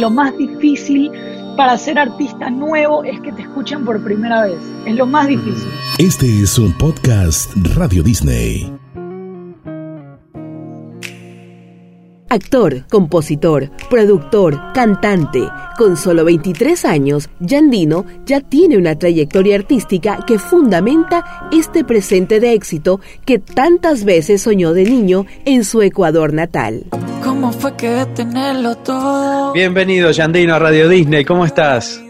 Lo más difícil para ser artista nuevo es que te escuchen por primera vez. Es lo más difícil. Este es un podcast Radio Disney. Actor, compositor, productor, cantante. Con solo 23 años, Yandino ya tiene una trayectoria artística que fundamenta este presente de éxito que tantas veces soñó de niño en su Ecuador natal. ¿Cómo fue que tenerlo todo? Bienvenido, Yandino, a Radio Disney. ¿Cómo estás?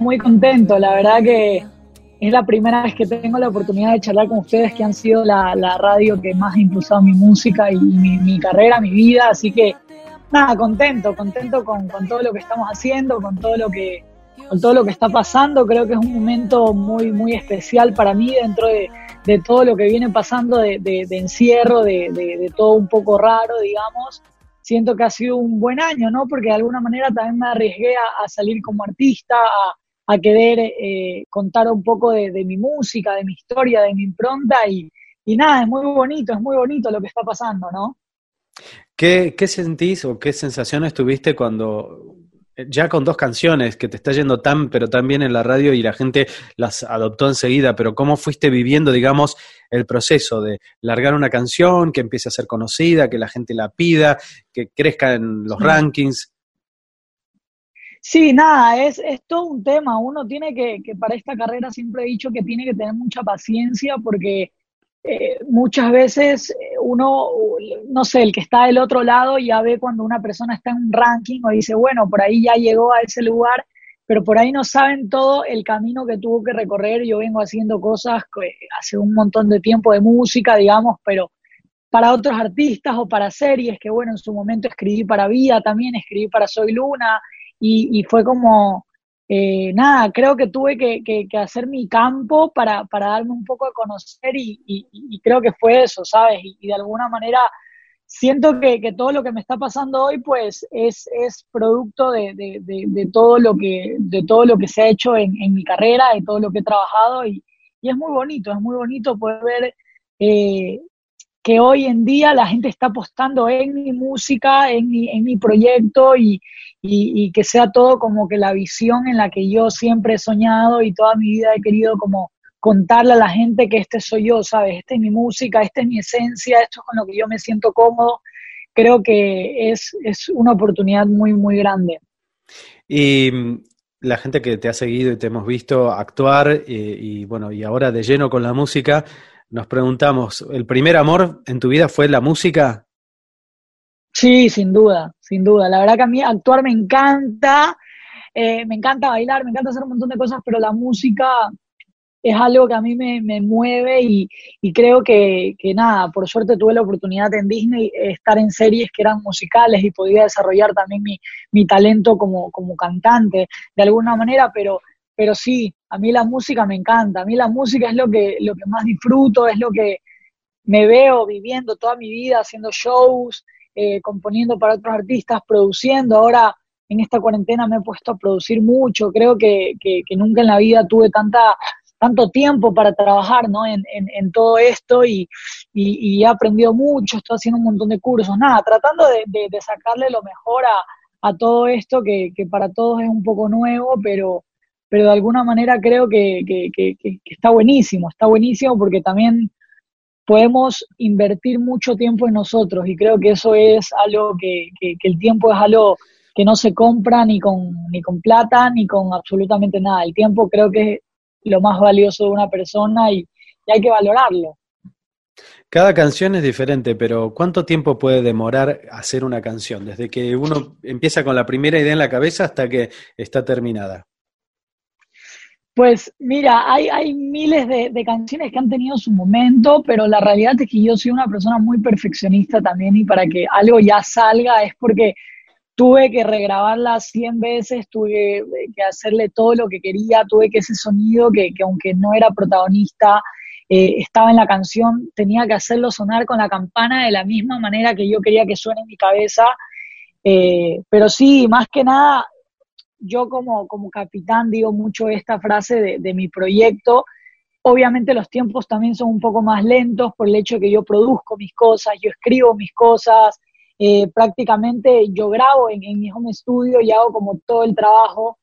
Muy contento, la verdad que es la primera vez que tengo la oportunidad de charlar con ustedes, que han sido la, radio que más ha impulsado mi música y mi, carrera, mi vida. Así que, nada, contento, contento con, todo lo que estamos haciendo, con todo lo que con todo lo que está pasando. Creo que es un momento muy, muy especial para mí dentro de, todo lo que viene pasando de, encierro, de, todo un poco raro, digamos. Siento que ha sido un buen año, ¿no? Porque de alguna manera también me arriesgué a, a salir como artista, a, a querer eh, contar un poco de, mi música, de mi historia, de mi impronta y, nada, es muy bonito, es muy bonito lo que está pasando, ¿no? ¿Qué, ¿Qué, sentís o qué sensaciones tuviste cuando eh, ya con dos canciones que te está yendo tan pero tan bien en la radio y la gente las adoptó enseguida, pero cómo fuiste viviendo, digamos, el proceso de largar una canción, que empiece a ser conocida, que la gente la pida, que crezca en los rankings? Sí, nada, es, es todo un tema. Uno tiene que, que para esta carrera siempre he dicho que tiene que tener mucha paciencia porque eh, muchas veces eh, uno, no sé, el que está del otro lado ya ve cuando una persona está en un ranking o dice, bueno, por ahí ya llegó a ese lugar, pero por ahí no saben todo el camino que tuvo que recorrer. Yo vengo haciendo cosas hace un montón de tiempo de música, digamos, pero para otros artistas o para series, que bueno, en su momento escribí para Vida también, escribí para Soy Luna, y, fue como, eh, nada, creo que tuve que, hacer mi campo para, para, darme un poco a conocer y, y creo que fue eso, ¿sabes? Y, de alguna manera siento que, todo lo que me está pasando hoy pues es, es producto de, de, de, todo lo que, de todo lo que se ha hecho en, mi carrera, y todo lo que he trabajado y, es muy bonito, es muy bonito poder ver eh, que hoy en día la gente está apostando en mi música, en mi, en mi proyecto y, y, que sea todo como que la visión en la que yo siempre he soñado y toda mi vida he querido como contarle a la gente que este soy yo, ¿sabes? Esta es mi música, esta es mi esencia, esto es con lo que yo me siento cómodo. Creo que es, es una oportunidad muy, muy grande. Y mm, la gente que te ha seguido y te hemos visto actuar y, y bueno, y ahora de lleno con la música, nos preguntamos, ¿el primer amor en tu vida fue la música? Sí, sin duda, sin duda. La verdad que a mí actuar me encanta, eh, me encanta bailar, me encanta hacer un montón de cosas, pero la música es algo que a mí me, mueve y, creo que, nada, por suerte tuve la oportunidad en Disney de estar en series que eran musicales y podía desarrollar también mi, mi talento como, como cantante de alguna manera, pero, pero sí, a mí la música me encanta, a mí la música es lo que, lo que más disfruto, es lo que me veo viviendo toda mi vida, haciendo shows, eh, componiendo para otros artistas, produciendo. Ahora en esta cuarentena me he puesto a producir mucho, creo que, que, nunca en la vida tuve tanta tanto tiempo para trabajar ¿no? en, en, todo esto y, y, he aprendido mucho, estoy haciendo un montón de cursos, nada, tratando de, de, sacarle lo mejor a, a todo esto que, que, para todos es un poco nuevo, pero, pero de alguna manera creo que, está buenísimo, está buenísimo porque también podemos invertir mucho tiempo en nosotros y creo que eso es algo que, el tiempo es algo que no se compra ni con, ni con plata ni con absolutamente nada. El tiempo creo que es lo más valioso de una persona y, hay que valorarlo. Cada canción es diferente, pero ¿cuánto tiempo puede demorar hacer una canción? Desde que uno empieza con la primera idea en la cabeza hasta que está terminada. Pues mira, hay, hay miles de, canciones que han tenido su momento, pero la realidad es que yo soy una persona muy perfeccionista también y para que algo ya salga es porque tuve que regrabarla 100 veces, tuve que hacerle todo lo que quería, tuve que ese sonido que, aunque no era protagonista, eh, estaba en la canción, tenía que hacerlo sonar con la campana de la misma manera que yo quería que suene en mi cabeza. Eh, pero sí, más que nada, yo como, como capitán digo mucho esta frase de, mi proyecto. Obviamente los tiempos también son un poco más lentos por el hecho de que yo produzco mis cosas, yo escribo mis cosas, eh, prácticamente yo grabo en, mi home studio y hago como todo el trabajo,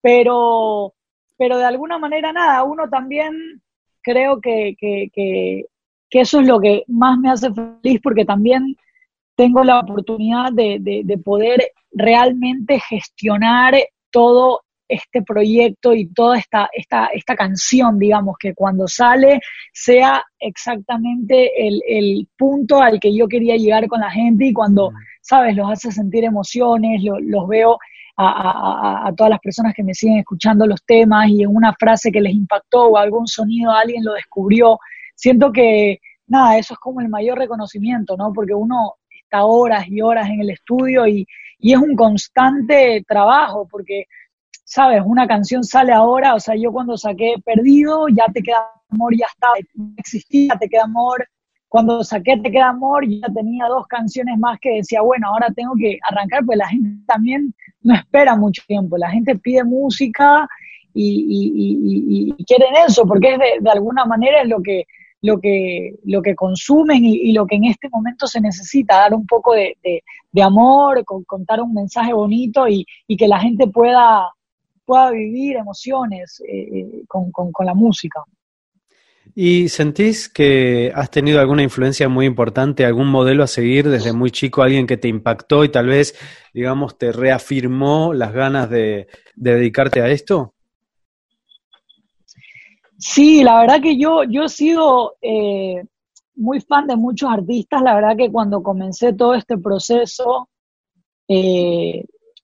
pero, pero de alguna manera nada, uno también creo que, que, eso es lo que más me hace feliz porque también tengo la oportunidad de, de poder realmente gestionar todo este proyecto y toda esta, esta, esta canción, digamos, que cuando sale sea exactamente el, el, punto al que yo quería llegar con la gente y cuando, sabes, los hace sentir emociones, los veo a, a, a, todas las personas que me siguen escuchando los temas y en una frase que les impactó o algún sonido alguien lo descubrió, siento que, nada, eso es como el mayor reconocimiento, ¿no? Porque uno está horas y horas en el estudio y, y es un constante trabajo, porque sabes, una canción sale ahora, o sea, yo cuando saqué Perdido, ya te queda amor, ya estaba, existía, te queda amor. Cuando saqué Te queda amor, ya tenía dos canciones más que decía, bueno, ahora tengo que arrancar, pues la gente también no espera mucho tiempo, la gente pide música y, quieren eso, porque es de, alguna manera es lo que, lo que, lo que consumen y, lo que en este momento se necesita, dar un poco de, amor, contar un mensaje bonito y, que la gente pueda, pueda vivir emociones eh, eh, con, la música. ¿Y sentís que has tenido alguna influencia muy importante, algún modelo a seguir desde muy chico, alguien que te impactó y tal vez, digamos, te reafirmó las ganas de, dedicarte a esto? Sí, la verdad que yo, yo he sido eh, muy fan de muchos artistas. La verdad que cuando comencé todo este proceso,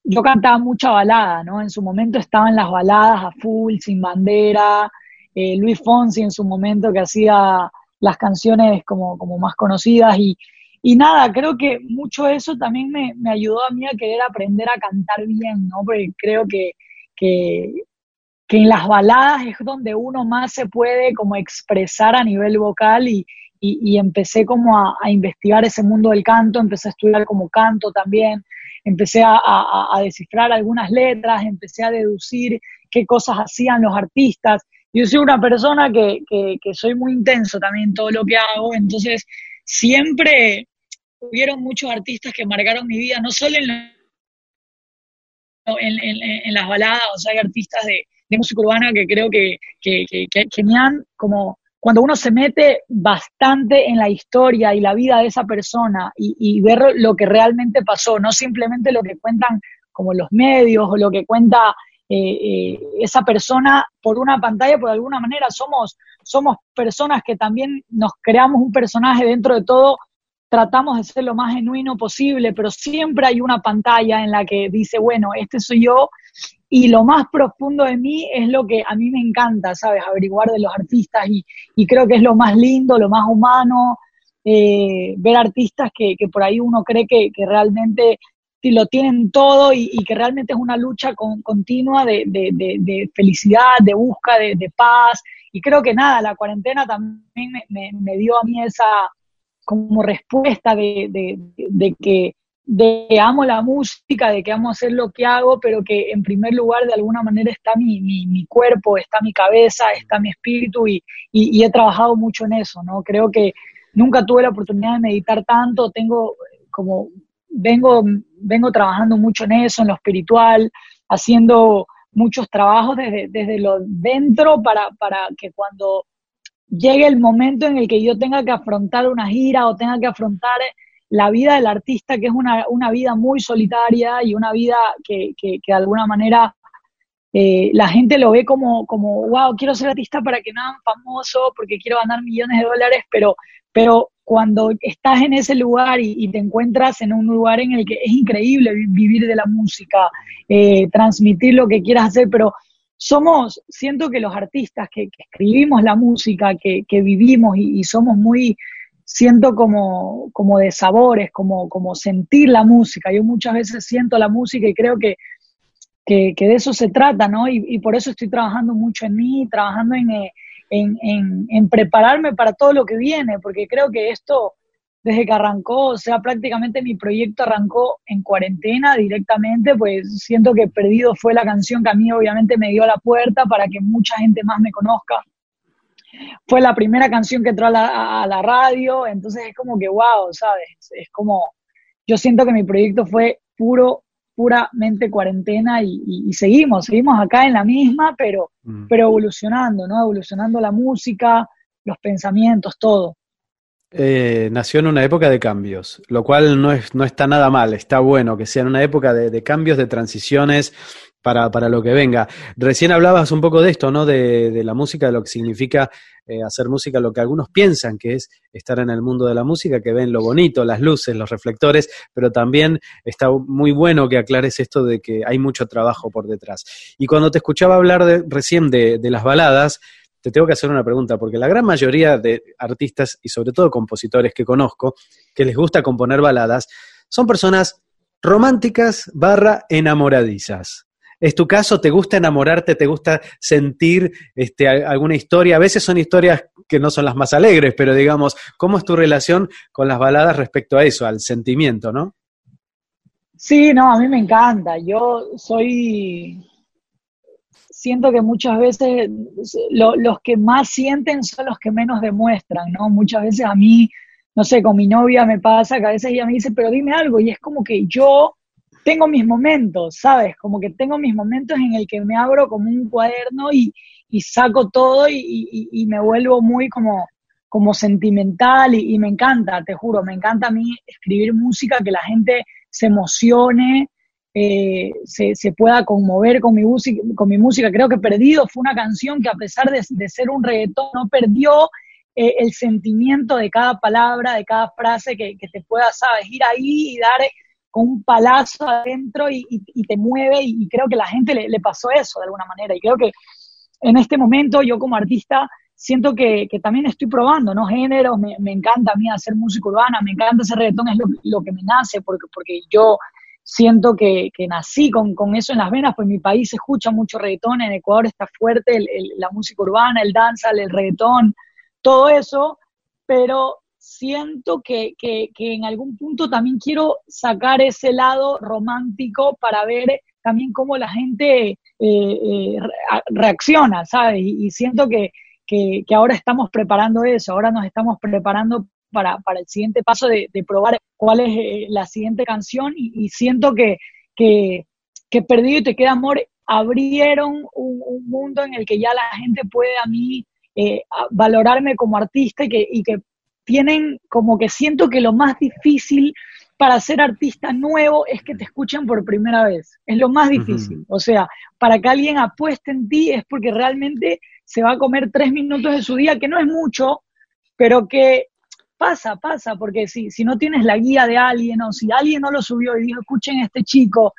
yo cantaba mucha balada, ¿no? En su momento estaban las baladas a full, sin bandera, eh, Luis Fonsi en su momento que hacía las canciones como, como más conocidas y, y nada, creo que mucho eso también me, me, ayudó a mí a querer aprender a cantar bien, ¿no? Porque creo que, que, que en las baladas es donde uno más se puede como expresar a nivel vocal y, y, empecé como a, investigar ese mundo del canto, empecé a estudiar como canto también, empecé a, a, descifrar algunas letras, empecé a deducir qué cosas hacían los artistas. Yo soy una persona que, que, que soy muy intenso también en todo lo que hago, entonces siempre hubieron muchos artistas que marcaron mi vida, no solo en, en, en, las baladas, o sea, hay artistas de, de música urbana que creo que, que, que, me como cuando uno se mete bastante en la historia y la vida de esa persona y, ver lo que realmente pasó, no simplemente lo que cuentan como los medios o lo que cuenta eh, eh, esa persona por una pantalla, por alguna manera somos, somos personas que también nos creamos un personaje dentro de todo, tratamos de ser lo más genuino posible, pero siempre hay una pantalla en la que dice, bueno, este soy yo y lo más profundo de mí es lo que a mí me encanta, ¿sabes? Averiguar de los artistas y, y creo que es lo más lindo, lo más humano, eh, ver artistas que, que, por ahí uno cree que, que realmente lo tienen todo y, y, que realmente es una lucha con, continua de, de, de, felicidad, de busca, de, paz. Y creo que nada, la cuarentena también me, me, me dio a mí esa como respuesta de, de que amo la música, de que amo hacer lo que hago, pero que en primer lugar de alguna manera está mi, mi, cuerpo, está mi cabeza, está mi espíritu y, y, he trabajado mucho en eso, ¿no? Creo que nunca tuve la oportunidad de meditar tanto, tengo como, vengo, vengo trabajando mucho en eso, en lo espiritual, haciendo muchos trabajos desde, desde lo dentro para, para que cuando llegue el momento en el que yo tenga que afrontar una gira o tenga que afrontar la vida del artista, que es una, una vida muy solitaria y una vida que, que, de alguna manera eh, la gente lo ve como, como, wow, quiero ser artista para que me hagan famoso, porque quiero ganar millones de dólares, pero, pero cuando estás en ese lugar y, te encuentras en un lugar en el que es increíble vivir de la música, eh, transmitir lo que quieras hacer, pero somos, siento que los artistas que, escribimos la música, que, que vivimos y, somos muy siento como, como de sabores, como, como sentir la música. Yo muchas veces siento la música y creo que, que, de eso se trata, ¿no? Y, por eso estoy trabajando mucho en mí, trabajando eh, en, en, en, prepararme para todo lo que viene, porque creo que esto, desde que arrancó, o sea, prácticamente mi proyecto arrancó en cuarentena directamente, pues siento que Perdido fue la canción que a mí obviamente me dio la puerta para que mucha gente más me conozca fue la primera canción que entró a la, radio, entonces es como que wow, ¿sabes? Es como, yo siento que mi proyecto fue puro, puramente cuarentena y, seguimos, seguimos acá en la misma, pero, mm. pero evolucionando, ¿no? Evolucionando la música, los pensamientos, todo. Eh, nació en una época de cambios, lo cual no, es, no está nada mal, está bueno que sea en una época de, cambios, de transiciones para, para, lo que venga. Recién hablabas un poco de esto, ¿no? De, de la música, de lo que significa eh, hacer música, lo que algunos piensan que es estar en el mundo de la música, que ven lo bonito, las luces, los reflectores, pero también está muy bueno que aclares esto de que hay mucho trabajo por detrás. Y cuando te escuchaba hablar de, recién de, de las baladas, te tengo que hacer una pregunta, porque la gran mayoría de artistas y sobre todo compositores que conozco, que les gusta componer baladas, son personas románticas barra enamoradizas. ¿Es tu caso? ¿Te gusta enamorarte? ¿Te gusta sentir este, alguna historia? A veces son historias que no son las más alegres, pero digamos, ¿cómo es tu relación con las baladas respecto a eso, al sentimiento, no? Sí, no, a mí me encanta. Yo soy siento que muchas veces los que más sienten son los que menos demuestran, ¿no? Muchas veces a mí, no sé, con mi novia me pasa que a veces ella me dice, pero dime algo, y es como que yo tengo mis momentos, ¿sabes? Como que tengo mis momentos en el que me abro como un cuaderno y, saco todo y, me vuelvo muy como, como sentimental y, me encanta, te juro, me encanta a mí escribir música, que la gente se emocione, eh, se, se, pueda conmover con mi, música, con mi música. Creo que Perdido fue una canción que a pesar de, ser un reggaetón, no perdió eh, el sentimiento de cada palabra, de cada frase que, que, te pueda, sabes, ir ahí y dar con un palazo adentro y, y, te mueve y, creo que la gente le, le, pasó eso de alguna manera y creo que en este momento yo como artista siento que, que también estoy probando, ¿no? Géneros, me, me, encanta a mí hacer música urbana, me encanta hacer reggaetón, es lo, lo que me nace porque, porque yo siento que, que nací con, con, eso en las venas, pues mi país escucha mucho reggaetón, en Ecuador está fuerte la música urbana, el danza, el reggaetón, todo eso, pero siento que, que, que, en algún punto también quiero sacar ese lado romántico para ver también cómo la gente eh, eh, reacciona, ¿sabes? Y, y siento que, que, ahora estamos preparando eso, ahora nos estamos preparando para, para el siguiente paso de, de, probar cuál es eh, la siguiente canción y, siento que, que, que, Perdido y Te Queda Amor abrieron un, mundo en el que ya la gente puede a mí eh, valorarme como artista y que, y que tienen como que siento que lo más difícil para ser artista nuevo es que te escuchen por primera vez. Es lo más difícil. O sea, para que alguien apueste en ti es porque realmente se va a comer tres minutos de su día, que no es mucho, pero que pasa, pasa, porque si, si no tienes la guía de alguien o si alguien no lo subió y dijo, escuchen a este chico,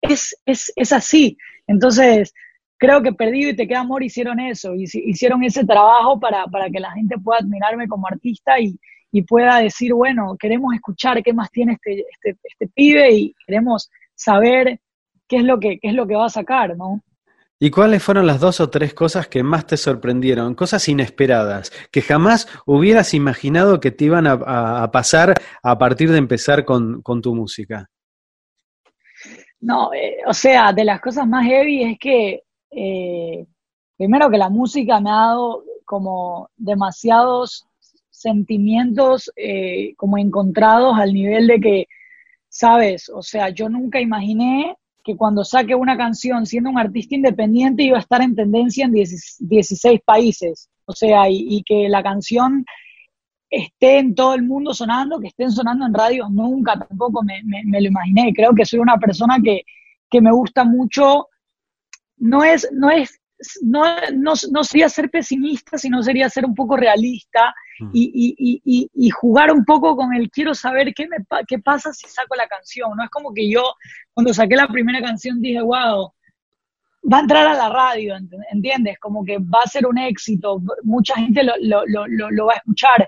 es, es, es así. Entonces, creo que Perdido y Te Queda Amor hicieron eso, hicieron ese trabajo para, para que la gente pueda admirarme como artista y, y, pueda decir, bueno, queremos escuchar qué más tiene este, este, este pibe y queremos saber qué es lo que, qué es lo que va a sacar, ¿no? ¿Y cuáles fueron las dos o tres cosas que más te sorprendieron? Cosas inesperadas, que jamás hubieras imaginado que te iban a, pasar a partir de empezar con, tu música. No, eh, o sea, de las cosas más heavy es que, eh, primero que la música me ha dado como demasiados sentimientos eh, como encontrados al nivel de que, sabes, o sea, yo nunca imaginé que cuando saque una canción siendo un artista independiente iba a estar en tendencia en 16 países. O sea, y, que la canción esté en todo el mundo sonando, que estén sonando en radios, nunca tampoco me, me, lo imaginé. Creo que soy una persona que, que me gusta mucho. No es, no es no, no, no, sería ser pesimista, sino sería ser un poco realista mm. y, y, y, jugar un poco con el quiero saber qué, me, qué pasa si saco la canción. No es como que yo, cuando saqué la primera canción, dije, wow, va a entrar a la radio, ¿entiendes? Como que va a ser un éxito, mucha gente lo, lo, lo, lo va a escuchar.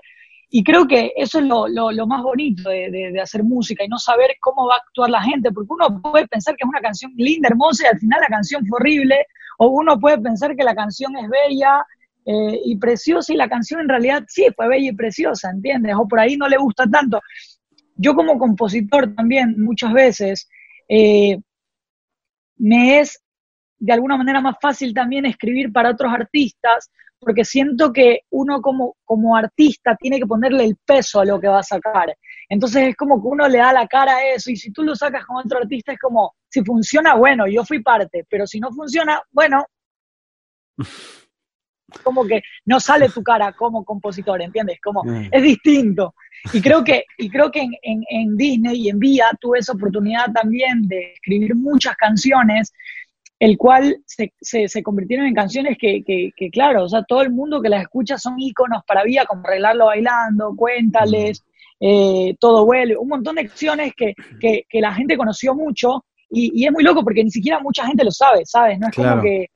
Y creo que eso es lo, lo, más bonito de, de, hacer música y no saber cómo va a actuar la gente, porque uno puede pensar que es una canción linda, hermosa, y al final la canción fue horrible, o uno puede pensar que la canción es bella eh, y preciosa y la canción en realidad sí fue bella y preciosa, ¿entiendes? O por ahí no le gusta tanto. Yo como compositor también muchas veces eh, me es de alguna manera más fácil también escribir para otros artistas porque siento que uno como, como artista tiene que ponerle el peso a lo que va a sacar. Entonces es como que uno le da la cara a eso y si tú lo sacas con otro artista es como, si funciona, bueno, yo fui parte, pero si no funciona, bueno, como que no sale tu cara como compositor, ¿entiendes? Como es distinto. Y creo que, y creo que en, en- en Disney y en Vía tuve esa oportunidad también de escribir muchas canciones, el cual se, se, se convirtieron en canciones que, que, que, claro, o sea, todo el mundo que las escucha son íconos para Vía, como Arreglarlo Bailando, Cuéntales, eh, Todo Vuelve, un montón de canciones que, que, que la gente conoció mucho y, y es muy loco porque ni siquiera mucha gente lo sabe, ¿sabes? No es Claro. como que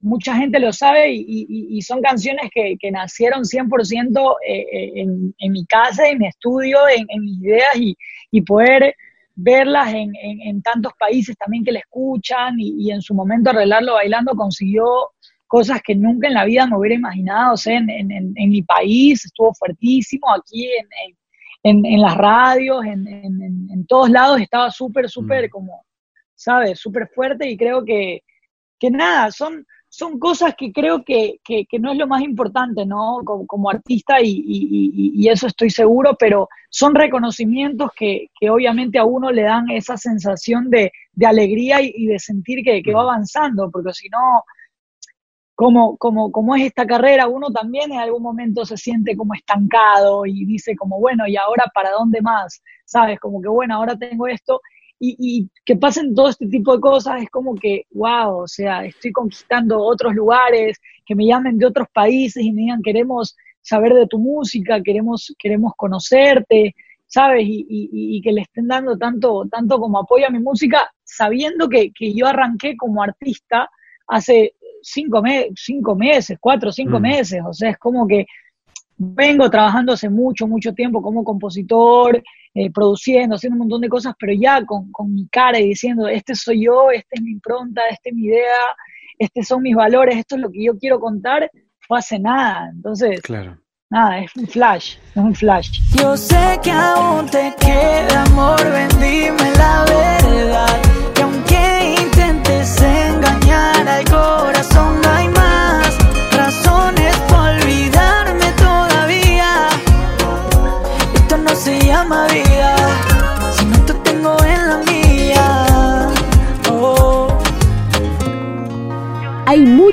mucha gente lo sabe y, y- y son canciones que, que nacieron 100% eh, eh, en, en mi casa, en mi estudio, en, en mis ideas y, y poder verlas en, en- en tantos países también que la escuchan y, y en su momento arreglarlo bailando consiguió cosas que nunca en la vida me hubiera imaginado, o sea, en, en- mi país estuvo fuertísimo, aquí en, en- en- en las radios, en, en- en- en todos lados estaba súper, súper Mm. como, ¿sabes? Súper fuerte y creo que, que nada, son, son cosas que creo que, que, que no es lo más importante, ¿no? Como, como artista y, y- y- eso estoy seguro, pero son reconocimientos que, que obviamente a uno le dan esa sensación de, de alegría y, y de sentir que, que va avanzando, porque si no, como, como, como es esta carrera, uno también en algún momento se siente como estancado y dice como, bueno, ¿y ahora para dónde más? ¿Sabes? Como que, bueno, ahora tengo esto. Y, y que pasen todo este tipo de cosas es como que, wow, o sea, estoy conquistando otros lugares, que me llamen de otros países y me digan, queremos saber de tu música, queremos, queremos conocerte, ¿sabes? Y, y- y que le estén dando tanto, tanto como apoyo a mi música, sabiendo que, que yo arranqué como artista hace cinco, me- cinco meses, cuatro o cinco Mm. meses, o sea, es como que vengo trabajando hace mucho, mucho tiempo como compositor, eh, produciendo, haciendo un montón de cosas, pero ya con, con mi cara y diciendo, este soy yo, esta es mi impronta, esta es mi idea, estos son mis valores, esto es lo que yo quiero contar, fue hace nada. Entonces, Claro. nada, es un flash, es un flash. Yo sé que aún te queda amor, ven dime la verdad.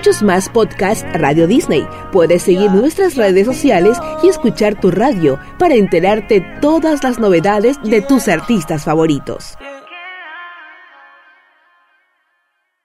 Muchos más podcasts Radio Disney. Puedes seguir nuestras redes sociales y escuchar tu radio para enterarte todas las novedades de tus artistas favoritos.